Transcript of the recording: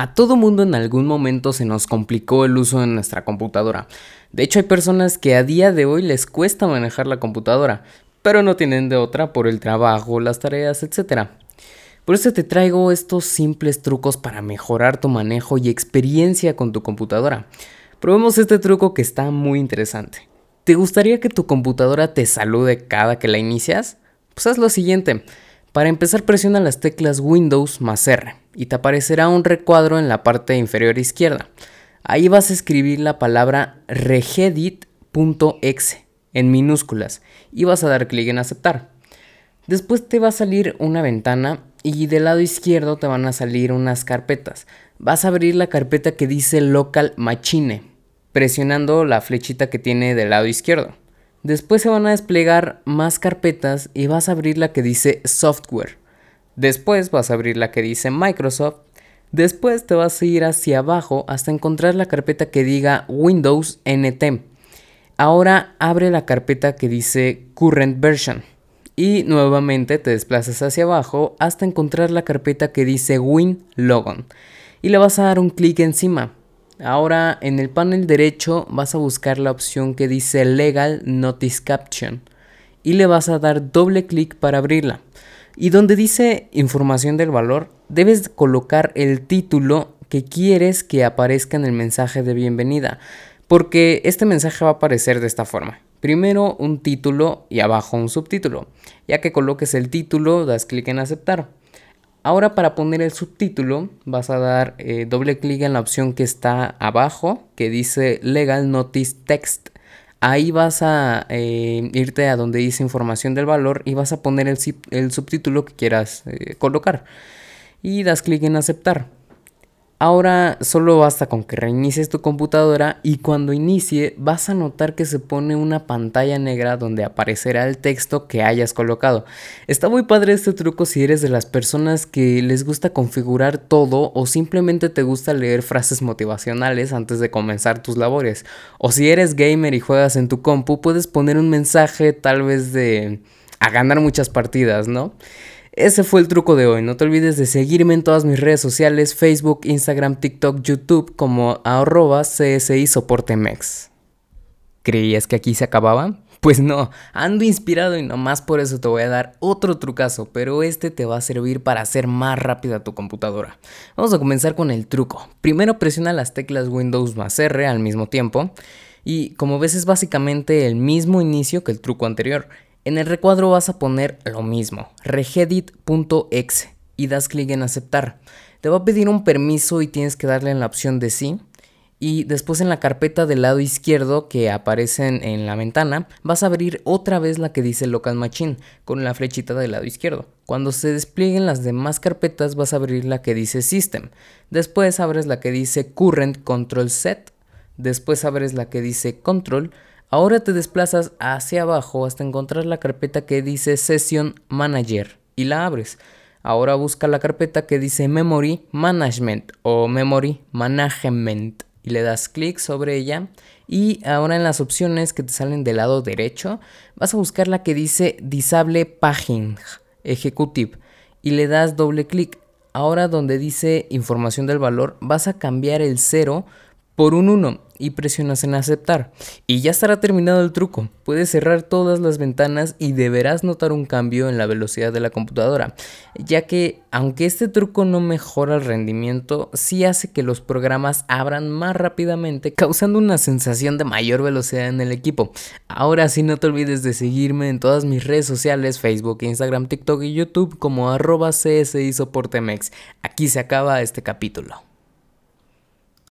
A todo mundo en algún momento se nos complicó el uso de nuestra computadora. De hecho, hay personas que a día de hoy les cuesta manejar la computadora, pero no tienen de otra por el trabajo, las tareas, etc. Por eso te traigo estos simples trucos para mejorar tu manejo y experiencia con tu computadora. Probemos este truco que está muy interesante. ¿Te gustaría que tu computadora te salude cada que la inicias? Pues haz lo siguiente. Para empezar presiona las teclas Windows más R y te aparecerá un recuadro en la parte inferior izquierda. Ahí vas a escribir la palabra regedit.exe en minúsculas y vas a dar clic en aceptar. Después te va a salir una ventana y del lado izquierdo te van a salir unas carpetas. Vas a abrir la carpeta que dice local machine presionando la flechita que tiene del lado izquierdo. Después se van a desplegar más carpetas y vas a abrir la que dice software. Después vas a abrir la que dice Microsoft. Después te vas a ir hacia abajo hasta encontrar la carpeta que diga Windows NT. Ahora abre la carpeta que dice Current Version. Y nuevamente te desplazas hacia abajo hasta encontrar la carpeta que dice WinLogon. Y le vas a dar un clic encima. Ahora en el panel derecho vas a buscar la opción que dice Legal Notice Caption y le vas a dar doble clic para abrirla. Y donde dice información del valor, debes colocar el título que quieres que aparezca en el mensaje de bienvenida, porque este mensaje va a aparecer de esta forma. Primero un título y abajo un subtítulo. Ya que coloques el título, das clic en aceptar. Ahora para poner el subtítulo vas a dar eh, doble clic en la opción que está abajo que dice Legal Notice Text. Ahí vas a eh, irte a donde dice información del valor y vas a poner el, subtítulo que quieras eh, colocar. Y das clic en aceptar. Ahora solo basta con que reinicies tu computadora y cuando inicie vas a notar que se pone una pantalla negra donde aparecerá el texto que hayas colocado. Está muy padre este truco si eres de las personas que les gusta configurar todo o simplemente te gusta leer frases motivacionales antes de comenzar tus labores. O si eres gamer y juegas en tu compu puedes poner un mensaje tal vez de a ganar muchas partidas, ¿no? Ese fue el truco de hoy. No te olvides de seguirme en todas mis redes sociales, Facebook, Instagram, TikTok, YouTube como arroba CSI Soportemex. ¿Creías que aquí se acababa? Pues no, ando inspirado y nomás por eso te voy a dar otro trucazo, pero este te va a servir para hacer más rápida tu computadora. Vamos a comenzar con el truco. Primero presiona las teclas Windows más R al mismo tiempo y como ves es básicamente el mismo inicio que el truco anterior. En el recuadro vas a poner lo mismo, regedit.exe y das clic en aceptar. Te va a pedir un permiso y tienes que darle en la opción de sí. Y después en la carpeta del lado izquierdo que aparece en la ventana, vas a abrir otra vez la que dice Local Machine con la flechita del lado izquierdo. Cuando se desplieguen las demás carpetas vas a abrir la que dice System. Después abres la que dice Current Control Set. Después abres la que dice Control Ahora te desplazas hacia abajo hasta encontrar la carpeta que dice Session Manager y la abres. Ahora busca la carpeta que dice Memory Management o Memory Management y le das clic sobre ella y ahora en las opciones que te salen del lado derecho vas a buscar la que dice Disable Paging Executive y le das doble clic. Ahora donde dice información del valor vas a cambiar el 0 por un 1 y presionas en aceptar. Y ya estará terminado el truco. Puedes cerrar todas las ventanas y deberás notar un cambio en la velocidad de la computadora, ya que aunque este truco no mejora el rendimiento, sí hace que los programas abran más rápidamente, causando una sensación de mayor velocidad en el equipo. Ahora sí no te olvides de seguirme en todas mis redes sociales, Facebook, Instagram, TikTok y YouTube como arroba CSI Soportemex. Aquí se acaba este capítulo.